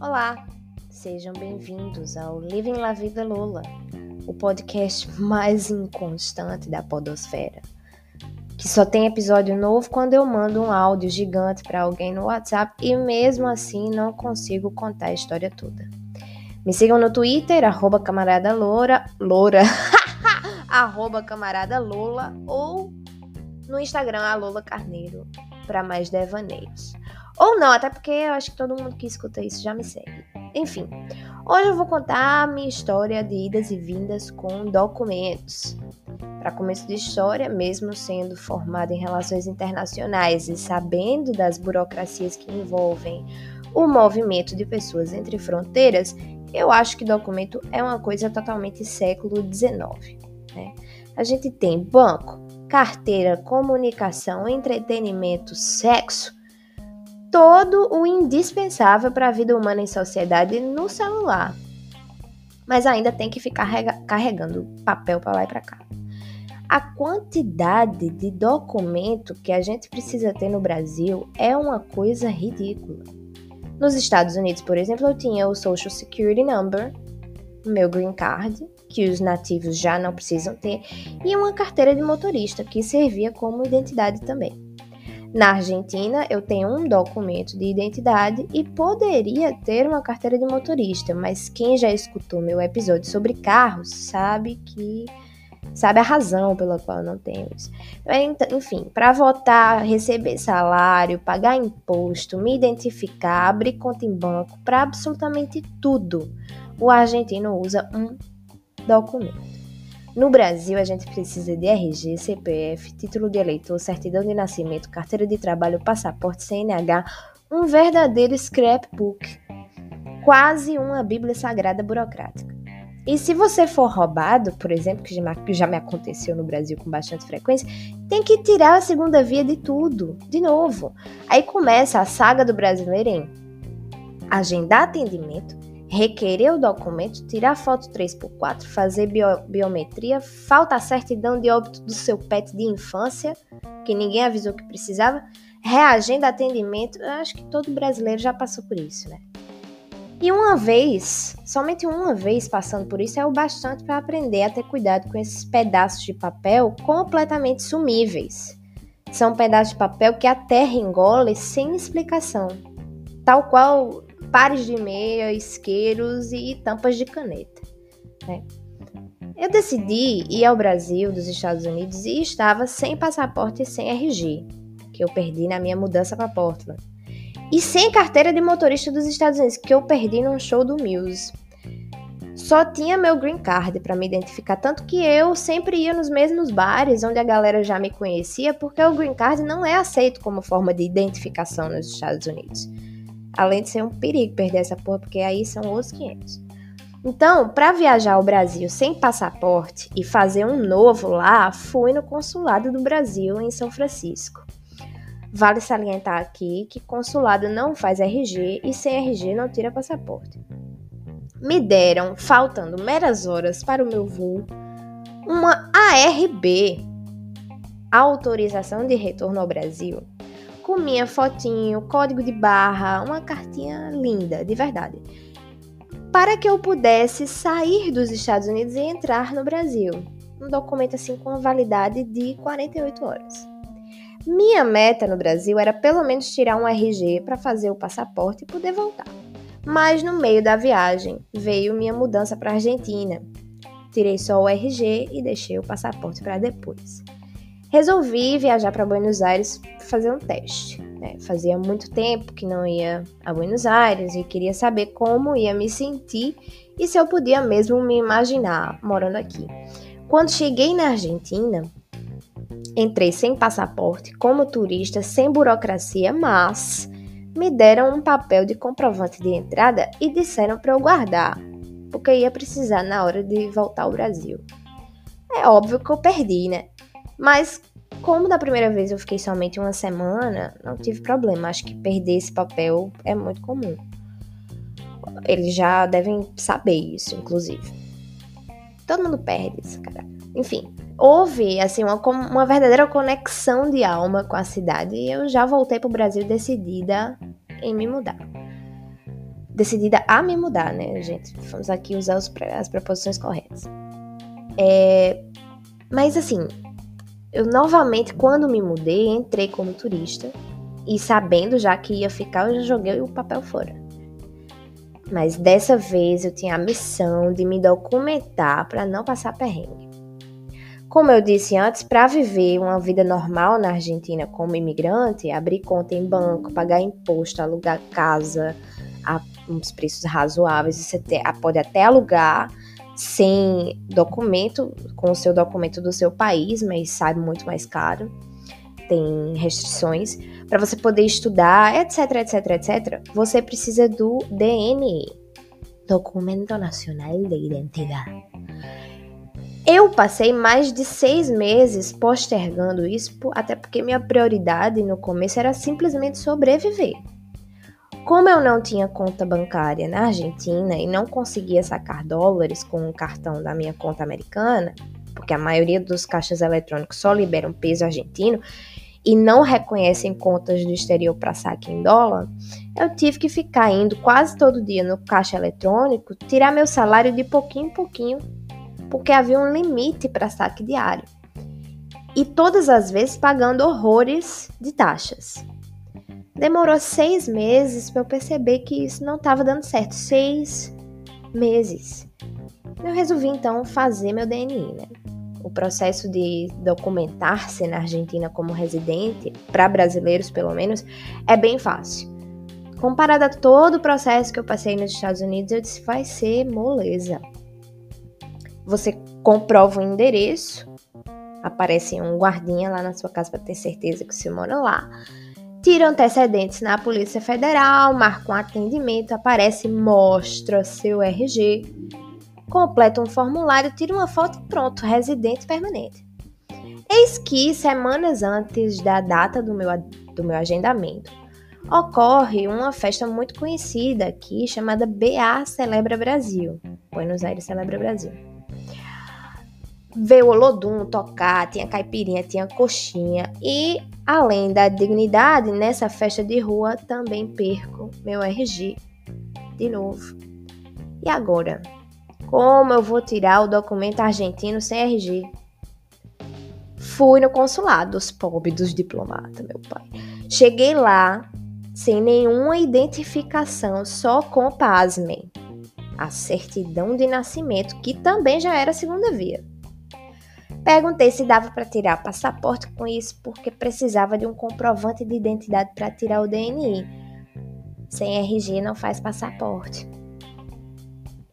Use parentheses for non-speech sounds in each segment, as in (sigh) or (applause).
Olá, sejam bem-vindos ao Living La Vida Lula, o podcast mais inconstante da podosfera, que só tem episódio novo quando eu mando um áudio gigante para alguém no WhatsApp e mesmo assim não consigo contar a história toda. Me sigam no Twitter, arroba camarada loura, loura, (laughs) arroba camarada Lola ou no Instagram, a Lola Carneiro, para mais devaneios. Ou não, até porque eu acho que todo mundo que escuta isso já me segue. Enfim, hoje eu vou contar a minha história de idas e vindas com documentos. Para começo de história, mesmo sendo formada em relações internacionais e sabendo das burocracias que envolvem o movimento de pessoas entre fronteiras, eu acho que documento é uma coisa totalmente século XIX. Né? A gente tem banco, carteira, comunicação, entretenimento, sexo todo o indispensável para a vida humana em sociedade no celular. Mas ainda tem que ficar carregando papel para lá e para cá. A quantidade de documento que a gente precisa ter no Brasil é uma coisa ridícula. Nos Estados Unidos, por exemplo, eu tinha o Social Security Number, meu green card, que os nativos já não precisam ter, e uma carteira de motorista, que servia como identidade também. Na Argentina, eu tenho um documento de identidade e poderia ter uma carteira de motorista, mas quem já escutou meu episódio sobre carros sabe que sabe a razão pela qual não tenho isso. Enfim, para votar, receber salário, pagar imposto, me identificar, abrir conta em banco, para absolutamente tudo, o argentino usa um documento. No Brasil, a gente precisa de RG, CPF, título de eleitor, certidão de nascimento, carteira de trabalho, passaporte, CNH, um verdadeiro scrapbook, quase uma bíblia sagrada burocrática. E se você for roubado, por exemplo, que já me aconteceu no Brasil com bastante frequência, tem que tirar a segunda via de tudo, de novo. Aí começa a saga do brasileiro em agendar atendimento, requerer o documento, tirar foto 3x4, fazer bio biometria, falta a certidão de óbito do seu pet de infância, que ninguém avisou que precisava, reagenda atendimento, eu acho que todo brasileiro já passou por isso, né? E uma vez, somente uma vez passando por isso é o bastante para aprender a ter cuidado com esses pedaços de papel completamente sumíveis. São pedaços de papel que a terra engole sem explicação, tal qual pares de meia, isqueiros e tampas de caneta. Né? Eu decidi ir ao Brasil dos Estados Unidos e estava sem passaporte e sem RG, que eu perdi na minha mudança para Portland. E sem carteira de motorista dos Estados Unidos, que eu perdi num show do Muse. Só tinha meu green card para me identificar, tanto que eu sempre ia nos mesmos bares onde a galera já me conhecia, porque o green card não é aceito como forma de identificação nos Estados Unidos. Além de ser um perigo perder essa porra, porque aí são outros 500. Então, para viajar ao Brasil sem passaporte e fazer um novo lá, fui no consulado do Brasil em São Francisco. Vale salientar aqui que consulado não faz RG e sem RG não tira passaporte. Me deram, faltando meras horas para o meu voo, uma ARB, autorização de retorno ao Brasil, com minha fotinho, código de barra, uma cartinha linda, de verdade. Para que eu pudesse sair dos Estados Unidos e entrar no Brasil. Um documento assim com validade de 48 horas. Minha meta no Brasil era pelo menos tirar um RG para fazer o passaporte e poder voltar. Mas no meio da viagem veio minha mudança para Argentina. Tirei só o RG e deixei o passaporte para depois resolvi viajar para Buenos Aires fazer um teste. Né? Fazia muito tempo que não ia a Buenos Aires e queria saber como ia me sentir e se eu podia mesmo me imaginar morando aqui. Quando cheguei na Argentina, entrei sem passaporte, como turista, sem burocracia, mas me deram um papel de comprovante de entrada e disseram para eu guardar, porque ia precisar na hora de voltar ao Brasil. É óbvio que eu perdi, né? Mas como da primeira vez eu fiquei somente uma semana, não tive problema. Acho que perder esse papel é muito comum. Eles já devem saber isso, inclusive. Todo mundo perde isso, cara. Enfim, houve assim uma, uma verdadeira conexão de alma com a cidade e eu já voltei para o Brasil decidida em me mudar. Decidida a me mudar, né, gente? Vamos aqui usar os, as preposições corretas. É, mas assim, eu novamente, quando me mudei, entrei como turista e sabendo já que ia ficar, eu já joguei o papel fora. Mas dessa vez eu tinha a missão de me documentar para não passar perrengue. Como eu disse antes, para viver uma vida normal na Argentina como imigrante, abrir conta em banco, pagar imposto, alugar casa a uns preços razoáveis, você pode até alugar sem documento, com o seu documento do seu país, mas sai muito mais caro. Tem restrições para você poder estudar, etc, etc, etc. Você precisa do DNI, Documento Nacional de Identidade. Eu passei mais de seis meses postergando isso, até porque minha prioridade no começo era simplesmente sobreviver. Como eu não tinha conta bancária na Argentina e não conseguia sacar dólares com o cartão da minha conta americana, porque a maioria dos caixas eletrônicos só liberam peso argentino e não reconhecem contas do exterior para saque em dólar, eu tive que ficar indo quase todo dia no caixa eletrônico tirar meu salário de pouquinho em pouquinho, porque havia um limite para saque diário. E todas as vezes pagando horrores de taxas. Demorou seis meses para eu perceber que isso não estava dando certo. Seis meses. Eu resolvi então fazer meu DNI, né? O processo de documentar-se na Argentina como residente, para brasileiros pelo menos, é bem fácil. Comparado a todo o processo que eu passei nos Estados Unidos, eu disse: vai ser moleza. Você comprova o endereço, aparece um guardinha lá na sua casa para ter certeza que você mora lá tira antecedentes na Polícia Federal, marca um atendimento, aparece, mostra seu RG, completa um formulário, tira uma foto e pronto, residente permanente. Eis que, semanas antes da data do meu, do meu agendamento, ocorre uma festa muito conhecida aqui chamada BA Celebra Brasil. Buenos Aires Celebra Brasil ver o Olodum tocar, tinha caipirinha, tinha coxinha. E, além da dignidade, nessa festa de rua também perco meu RG de novo. E agora? Como eu vou tirar o documento argentino sem RG? Fui no consulado, os pobres dos diplomatas, meu pai. Cheguei lá sem nenhuma identificação, só com, pasmem, a certidão de nascimento, que também já era segunda via. Perguntei se dava para tirar passaporte com isso porque precisava de um comprovante de identidade para tirar o DNI. Sem RG não faz passaporte.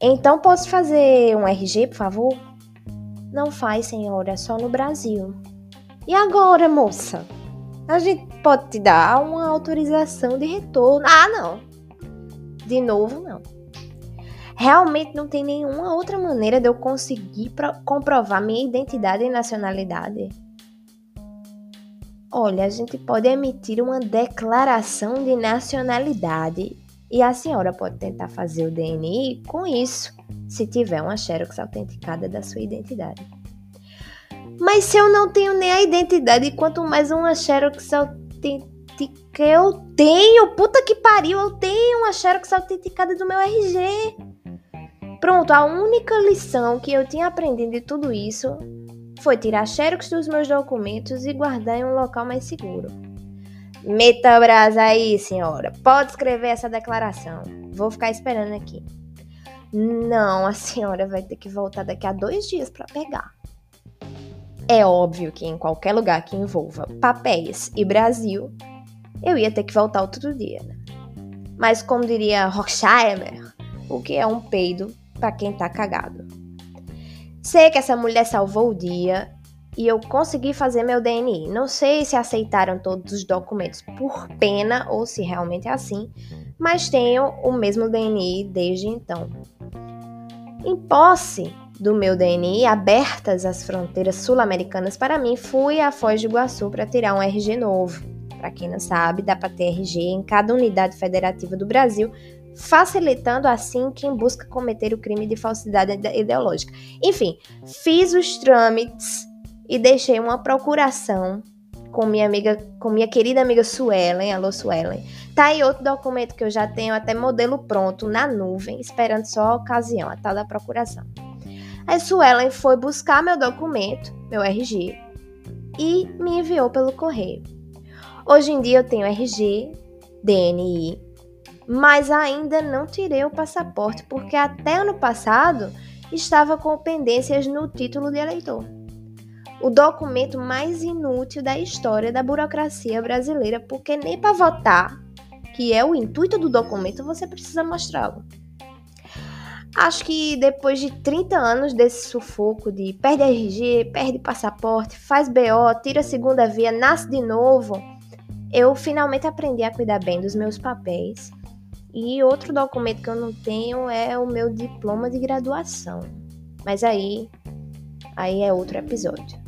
Então posso fazer um RG, por favor? Não faz, senhora, só no Brasil. E agora, moça? A gente pode te dar uma autorização de retorno. Ah, não. De novo, não realmente não tem nenhuma outra maneira de eu conseguir comprovar minha identidade e nacionalidade. Olha, a gente pode emitir uma declaração de nacionalidade e a senhora pode tentar fazer o DNI com isso, se tiver uma xerox autenticada da sua identidade. Mas se eu não tenho nem a identidade, quanto mais uma xerox autenticada eu tenho, puta que pariu, eu tenho uma xerox autenticada do meu RG. Pronto, a única lição que eu tinha aprendido de tudo isso foi tirar xerox dos meus documentos e guardar em um local mais seguro. Meta brasa aí, senhora. Pode escrever essa declaração. Vou ficar esperando aqui. Não, a senhora vai ter que voltar daqui a dois dias para pegar. É óbvio que em qualquer lugar que envolva papéis e Brasil, eu ia ter que voltar outro dia, né? Mas como diria Rocksheimer, o que é um peido para quem tá cagado. Sei que essa mulher salvou o dia e eu consegui fazer meu DNI. Não sei se aceitaram todos os documentos por pena ou se realmente é assim, mas tenho o mesmo DNI desde então. Em posse do meu DNI, abertas as fronteiras sul-americanas para mim, fui à Foz do Iguaçu para tirar um RG novo. Para quem não sabe, dá para ter RG em cada unidade federativa do Brasil, facilitando assim quem busca cometer o crime de falsidade ideológica. Enfim, fiz os trâmites e deixei uma procuração com minha amiga, com minha querida amiga Suelen, alô Suelen. Tá aí outro documento que eu já tenho até modelo pronto na nuvem, esperando só a ocasião, a tal da procuração. A Suelen foi buscar meu documento, meu RG, e me enviou pelo correio. Hoje em dia eu tenho RG, DNI, mas ainda não tirei o passaporte porque até ano passado estava com pendências no título de eleitor o documento mais inútil da história da burocracia brasileira, porque nem para votar, que é o intuito do documento, você precisa mostrá-lo. Acho que depois de 30 anos desse sufoco de perde RG, perde passaporte, faz BO, tira a segunda via, nasce de novo, eu finalmente aprendi a cuidar bem dos meus papéis. E outro documento que eu não tenho é o meu diploma de graduação. Mas aí, aí é outro episódio.